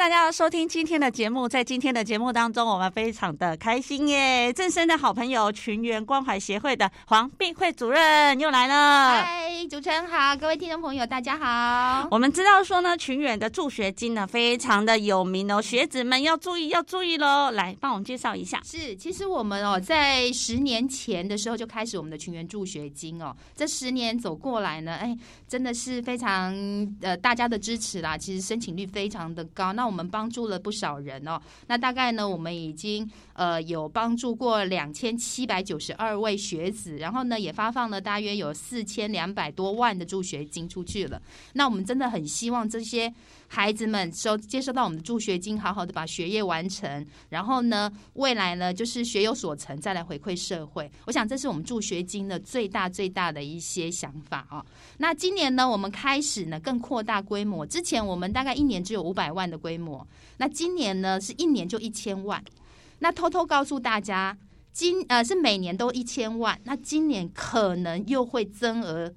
大家收听今天的节目。在今天的节目当中，我们非常的开心耶！正生的好朋友群员关怀协会的黄碧慧主任又来了。嗨，主持人好，各位听众朋友大家好。我们知道说呢，群员的助学金呢非常的有名哦，学子们要注意要注意喽。来，帮我们介绍一下。是，其实我们哦，在十年前的时候就开始我们的群员助学金哦。这十年走过来呢，哎，真的是非常呃大家的支持啦。其实申请率非常的高。那我们帮助了不少人哦，那大概呢，我们已经呃有帮助过两千七百九十二位学子，然后呢也发放了大约有四千两百多万的助学金出去了。那我们真的很希望这些孩子们收接收到我们的助学金，好好的把学业完成，然后呢未来呢就是学有所成，再来回馈社会。我想这是我们助学金的最大最大的一些想法啊。那今年呢，我们开始呢更扩大规模，之前我们大概一年只有五百万的规。模，那今年呢是一年就一千万。那偷偷告诉大家，今呃是每年都一千万，那今年可能又会增额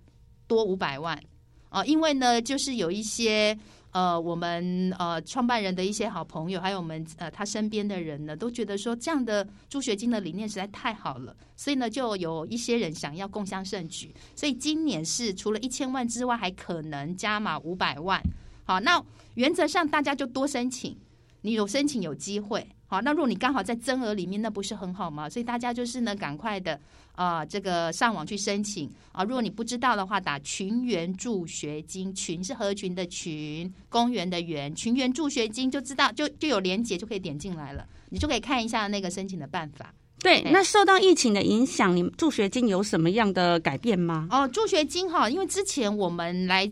多五百万哦、因为呢就是有一些呃我们呃创办人的一些好朋友，还有我们呃他身边的人呢，都觉得说这样的助学金的理念实在太好了，所以呢就有一些人想要共襄盛举，所以今年是除了一千万之外，还可能加码五百万。好，那原则上大家就多申请，你有申请有机会。好，那如果你刚好在增额里面，那不是很好吗？所以大家就是呢，赶快的啊、呃，这个上网去申请啊。如果你不知道的话，打群员助学金，群是合群的群，公园的园，群员助学金就知道，就就有连结，就可以点进来了，你就可以看一下那个申请的办法。对，那受到疫情的影响，你们助学金有什么样的改变吗？哦，助学金哈，因为之前我们来。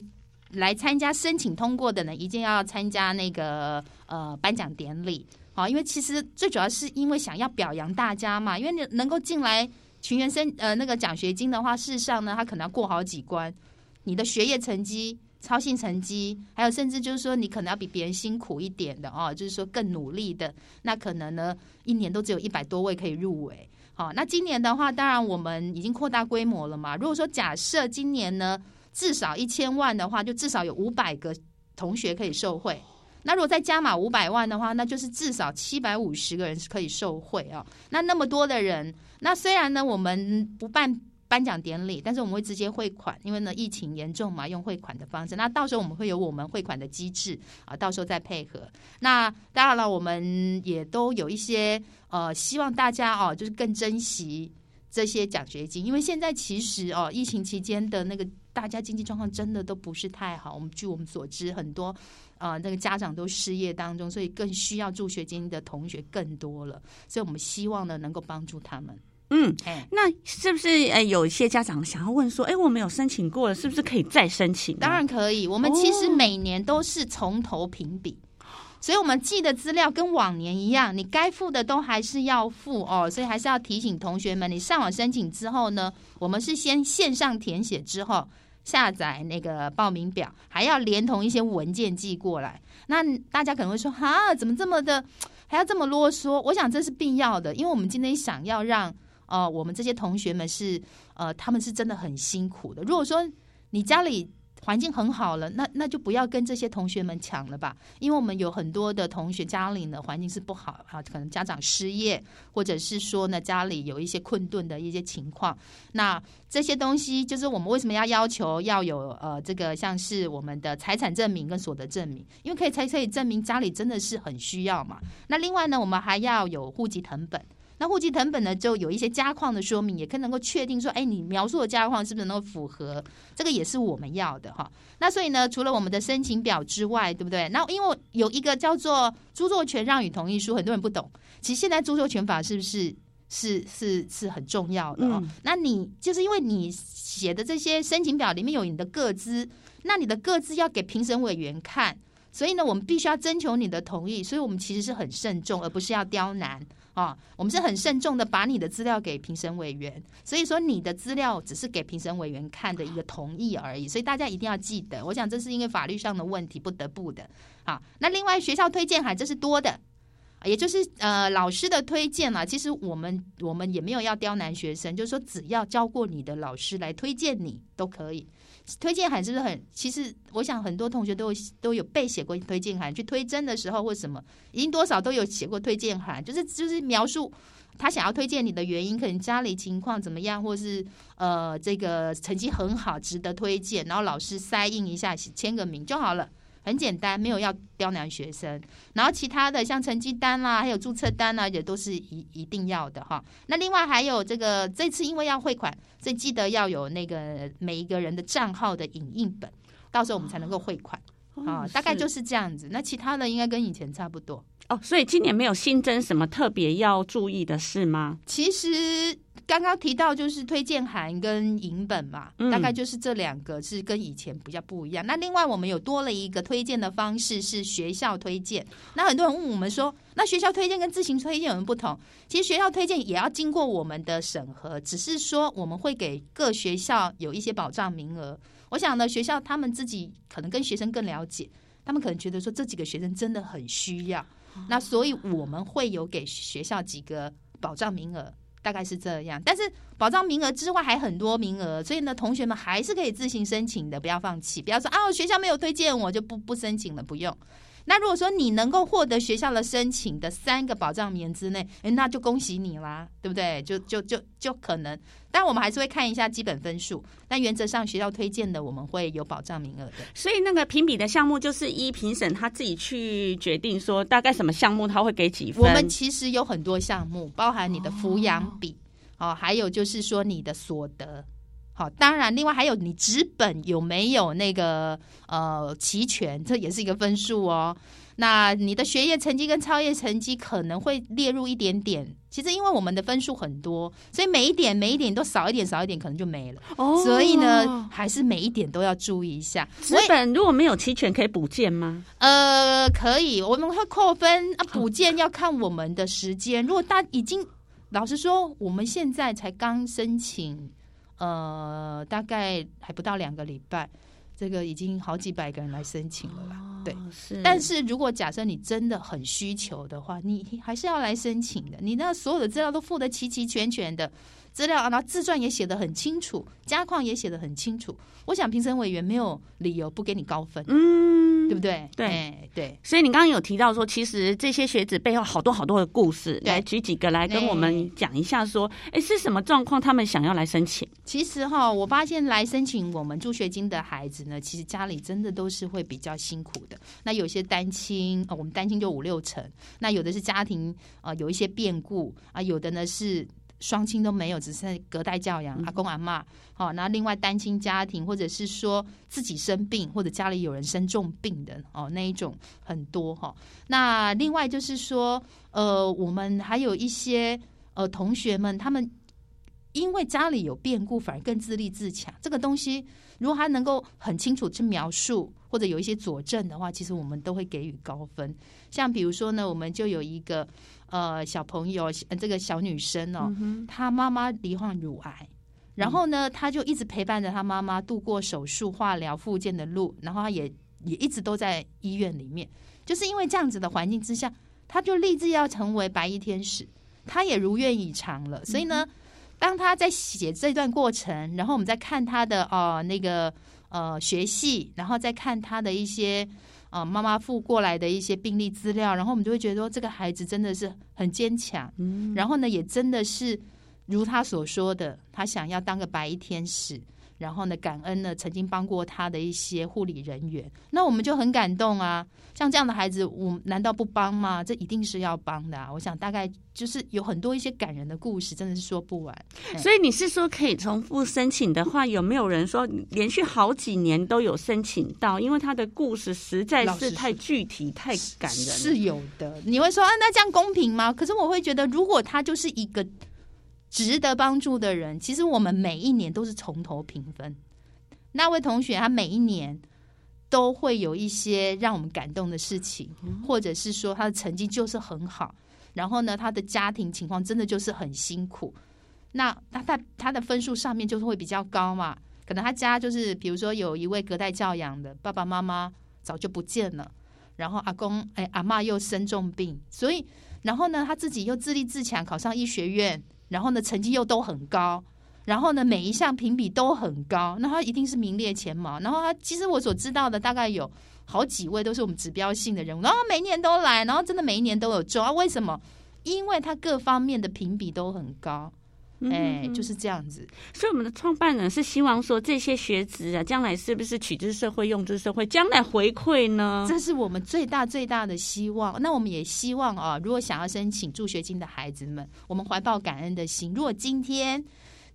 来参加申请通过的呢，一定要参加那个呃颁奖典礼，好，因为其实最主要是因为想要表扬大家嘛，因为你能够进来群员生呃那个奖学金的话，事实上呢，他可能要过好几关，你的学业成绩、操行成绩，还有甚至就是说你可能要比别人辛苦一点的哦，就是说更努力的，那可能呢一年都只有一百多位可以入围，好，那今年的话，当然我们已经扩大规模了嘛，如果说假设今年呢。至少一千万的话，就至少有五百个同学可以受惠。那如果再加码五百万的话，那就是至少七百五十个人是可以受惠哦。那那么多的人，那虽然呢我们不办颁奖典礼，但是我们会直接汇款，因为呢疫情严重嘛，用汇款的方式。那到时候我们会有我们汇款的机制啊，到时候再配合。那当然了，我们也都有一些呃，希望大家哦，就是更珍惜这些奖学金，因为现在其实哦，疫情期间的那个。大家经济状况真的都不是太好，我们据我们所知，很多啊、呃、那个家长都失业当中，所以更需要助学金的同学更多了，所以我们希望呢能够帮助他们。嗯，那是不是呃有一些家长想要问说，哎，我没有申请过了，是不是可以再申请？当然可以，我们其实每年都是从头评比。哦所以，我们寄的资料跟往年一样，你该付的都还是要付哦。所以，还是要提醒同学们，你上网申请之后呢，我们是先线上填写之后下载那个报名表，还要连同一些文件寄过来。那大家可能会说，哈，怎么这么的还要这么啰嗦？我想这是必要的，因为我们今天想要让呃我们这些同学们是呃他们是真的很辛苦的。如果说你家里，环境很好了，那那就不要跟这些同学们抢了吧，因为我们有很多的同学家里呢环境是不好啊，可能家长失业，或者是说呢家里有一些困顿的一些情况，那这些东西就是我们为什么要要求要有呃这个像是我们的财产证明跟所得证明，因为可以才可以证明家里真的是很需要嘛。那另外呢，我们还要有户籍成本。那户籍成本呢，就有一些家况的说明，也可以能够确定说，哎，你描述的家况是不是能够符合？这个也是我们要的哈。那所以呢，除了我们的申请表之外，对不对？那因为有一个叫做著作权让与同意书，很多人不懂。其实现在著作权法是不是是是是很重要的哦？嗯。那你就是因为你写的这些申请表里面有你的个资，那你的个资要给评审委员看。所以呢，我们必须要征求你的同意。所以我们其实是很慎重，而不是要刁难啊。我们是很慎重的把你的资料给评审委员。所以说，你的资料只是给评审委员看的一个同意而已。所以大家一定要记得，我想这是因为法律上的问题不得不的。好，那另外学校推荐函这是多的。也就是呃老师的推荐啊，其实我们我们也没有要刁难学生，就是说只要教过你的老师来推荐你都可以。推荐函是不是很？其实我想很多同学都有都有背写过推荐函，去推甄的时候或什么，已经多少都有写过推荐函，就是就是描述他想要推荐你的原因，可能家里情况怎么样，或是呃这个成绩很好，值得推荐，然后老师塞印一下，签个名就好了。很简单，没有要刁难学生，然后其他的像成绩单啦，还有注册单啦，也都是一一定要的哈。那另外还有这个，这次因为要汇款，所以记得要有那个每一个人的账号的影印本，到时候我们才能够汇款啊。大概就是这样子。那其他的应该跟以前差不多哦。所以今年没有新增什么特别要注意的事吗？其实。刚刚提到就是推荐函跟影本嘛，大概就是这两个是跟以前比较不一样。那另外我们有多了一个推荐的方式是学校推荐。那很多人问我们说，那学校推荐跟自行推荐有什么不同？其实学校推荐也要经过我们的审核，只是说我们会给各学校有一些保障名额。我想呢，学校他们自己可能跟学生更了解，他们可能觉得说这几个学生真的很需要，那所以我们会有给学校几个保障名额。大概是这样，但是保障名额之外还很多名额，所以呢，同学们还是可以自行申请的，不要放弃，不要说啊，学校没有推荐我就不不申请了，不用。那如果说你能够获得学校的申请的三个保障名之内，诶，那就恭喜你啦，对不对？就就就就可能，但我们还是会看一下基本分数。但原则上学校推荐的，我们会有保障名额的。所以那个评比的项目就是依评审他自己去决定，说大概什么项目他会给几分。我们其实有很多项目，包含你的抚养比哦，哦，还有就是说你的所得。好，当然，另外还有你纸本有没有那个呃齐全，这也是一个分数哦。那你的学业成绩跟超业成绩可能会列入一点点。其实因为我们的分数很多，所以每一点每一点都少一点少一点，可能就没了。哦，所以呢，还是每一点都要注意一下。纸本如果没有齐全，可以补件吗？呃，可以，我们会扣分啊。补件要看我们的时间。如果大已经，老实说，我们现在才刚申请。呃，大概还不到两个礼拜，这个已经好几百个人来申请了啦。哦、对，是。但是如果假设你真的很需求的话，你还是要来申请的。你那所有的资料都付得齐齐全全的资料，然后自传也写得很清楚，家况也写得很清楚。我想评审委员没有理由不给你高分。嗯。对不对？对、欸、对，所以你刚刚有提到说，其实这些学子背后好多好多的故事，来举几个来跟我们讲一下，说，哎，是什么状况？他们想要来申请？其实哈，我发现来申请我们助学金的孩子呢，其实家里真的都是会比较辛苦的。那有些单亲，我们单亲就五六成；那有的是家庭啊，有一些变故啊，有的呢是。双亲都没有，只是隔代教养，阿公阿妈。好，那另外单亲家庭，或者是说自己生病，或者家里有人生重病的哦，那一种很多哈。那另外就是说，呃，我们还有一些呃同学们，他们因为家里有变故，反而更自立自强。这个东西，如果他能够很清楚去描述，或者有一些佐证的话，其实我们都会给予高分。像比如说呢，我们就有一个。呃，小朋友，这个小女生哦，她妈妈罹患乳癌，然后呢，她就一直陪伴着她妈妈度过手术、化疗、复健的路，然后她也也一直都在医院里面，就是因为这样子的环境之下，她就立志要成为白衣天使，她也如愿以偿了。所以呢，当她在写这段过程，然后我们再看她的哦那个呃学系，然后再看他的一些。呃，妈妈付过来的一些病历资料，然后我们就会觉得说，这个孩子真的是很坚强，嗯，然后呢，也真的是如他所说的，他想要当个白衣天使。然后呢，感恩呢，曾经帮过他的一些护理人员，那我们就很感动啊。像这样的孩子，我难道不帮吗？这一定是要帮的啊。我想大概就是有很多一些感人的故事，真的是说不完。所以你是说可以重复申请的话，有没有人说连续好几年都有申请到？因为他的故事实在是太具体、太感人。是有的。你会说啊，那这样公平吗？可是我会觉得，如果他就是一个。值得帮助的人，其实我们每一年都是从头评分。那位同学，他每一年都会有一些让我们感动的事情，或者是说他的成绩就是很好，然后呢，他的家庭情况真的就是很辛苦，那他他他的分数上面就是会比较高嘛。可能他家就是，比如说有一位隔代教养的爸爸妈妈早就不见了，然后阿公哎阿嬷又生重病，所以然后呢他自己又自立自强，考上医学院，然后呢成绩又都很高，然后呢每一项评比都很高，那他一定是名列前茅。然后他其实我所知道的大概有好几位都是我们指标性的人物，然后每年都来，然后真的每一年都有中啊？为什么？因为他各方面的评比都很高。哎，就是这样子。所以我们的创办人是希望说，这些学子啊，将来是不是取之社会，用之社会，将来回馈呢？这是我们最大最大的希望。那我们也希望啊，如果想要申请助学金的孩子们，我们怀抱感恩的心。如果今天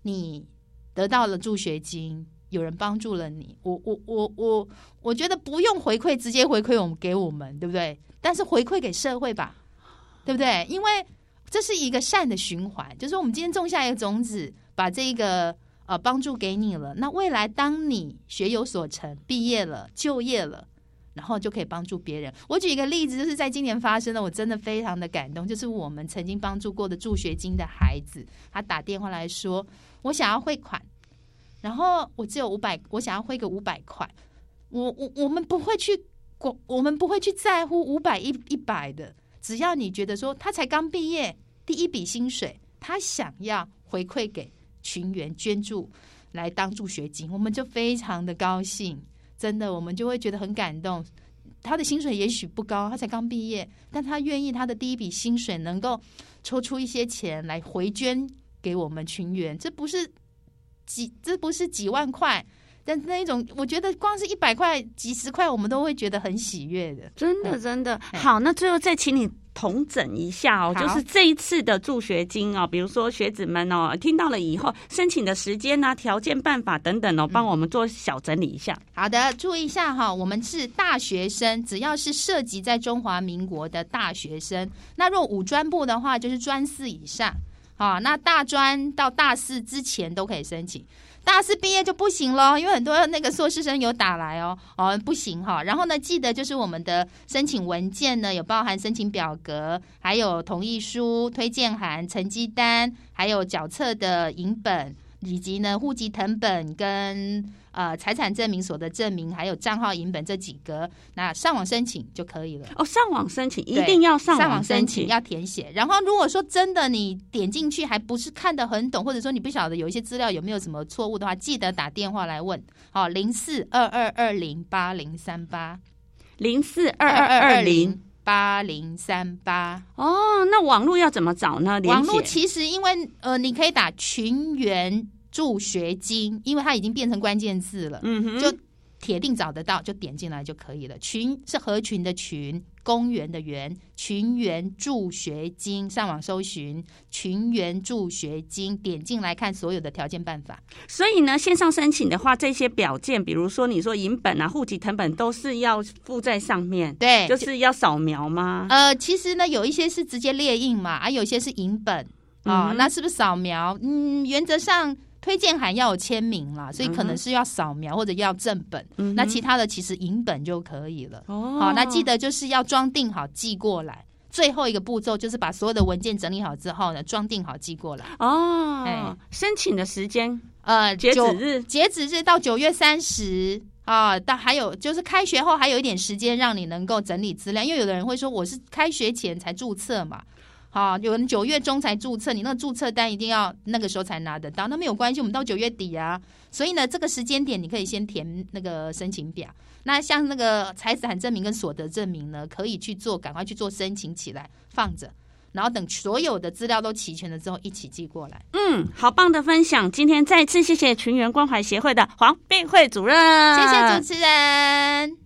你得到了助学金，有人帮助了你，我我我我，我觉得不用回馈，直接回馈我们给我们，对不对？但是回馈给社会吧，对不对？因为。这是一个善的循环，就是我们今天种下一个种子，把这个呃帮助给你了。那未来当你学有所成，毕业了、就业了，然后就可以帮助别人。我举一个例子，就是在今年发生的，我真的非常的感动。就是我们曾经帮助过的助学金的孩子，他打电话来说，我想要汇款，然后我只有五百，我想要汇个五百块。我我我们不会去过，我们不会去在乎五百一一百的。只要你觉得说他才刚毕业，第一笔薪水，他想要回馈给群员捐助来当助学金，我们就非常的高兴，真的，我们就会觉得很感动。他的薪水也许不高，他才刚毕业，但他愿意他的第一笔薪水能够抽出一些钱来回捐给我们群员，这不是几，这不是几万块。但那一种，我觉得光是一百块、几十块，我们都会觉得很喜悦的。真的，真的好。那最后再请你统整一下哦，就是这一次的助学金哦，比如说学子们哦，听到了以后，申请的时间啊、条件、办法等等哦，帮我们做小整理一下。好的，注意一下哈，我们是大学生，只要是涉及在中华民国的大学生，那若五专部的话，就是专四以上。好，那大专到大四之前都可以申请。大四毕业就不行了，因为很多那个硕士生有打来哦，哦不行哈。然后呢，记得就是我们的申请文件呢，有包含申请表格，还有同意书、推荐函、成绩单，还有缴册的影本，以及呢户籍成本跟。呃，财产证明、所得证明，还有账号银本这几个，那上网申请就可以了。哦，上网申请一定要上网申请，要填写。然后，如果说真的你点进去还不是看得很懂，或者说你不晓得有一些资料有没有什么错误的话，记得打电话来问。好，零四二二二零八零三八，零四二二二零八零三八。哦，那网络要怎么找呢？网络其实因为呃，你可以打群员。助学金，因为它已经变成关键字了，嗯哼，就铁定找得到，就点进来就可以了。群是合群的群，公园的园，群员助学金，上网搜寻群员助学金，点进来看所有的条件办法。所以呢，线上申请的话，这些表件，比如说你说影本啊、户籍成本，都是要附在上面，对，就是要扫描吗？呃，其实呢，有一些是直接列印嘛，啊，有一些是影本啊、那是不是扫描？嗯，原则上。推荐函要有签名啦，所以可能是要扫描或者要正本。嗯、那其他的其实影本就可以了。哦，好，那记得就是要装订好寄过来。最后一个步骤就是把所有的文件整理好之后呢，装订好寄过来。哦，哎，申请的时间呃，截止日截止日到九月三十啊，但还有就是开学后还有一点时间让你能够整理资料，因为有的人会说我是开学前才注册嘛。好，有人九月中才注册，你那个注册单一定要那个时候才拿得到，那没有关系，我们到九月底啊。所以呢，这个时间点你可以先填那个申请表。那像那个财产证明跟所得证明呢，可以去做，赶快去做申请起来，放着，然后等所有的资料都齐全了之后，一起寄过来。嗯，好棒的分享，今天再次谢谢群员关怀协会的黄碧慧主任，谢谢主持人。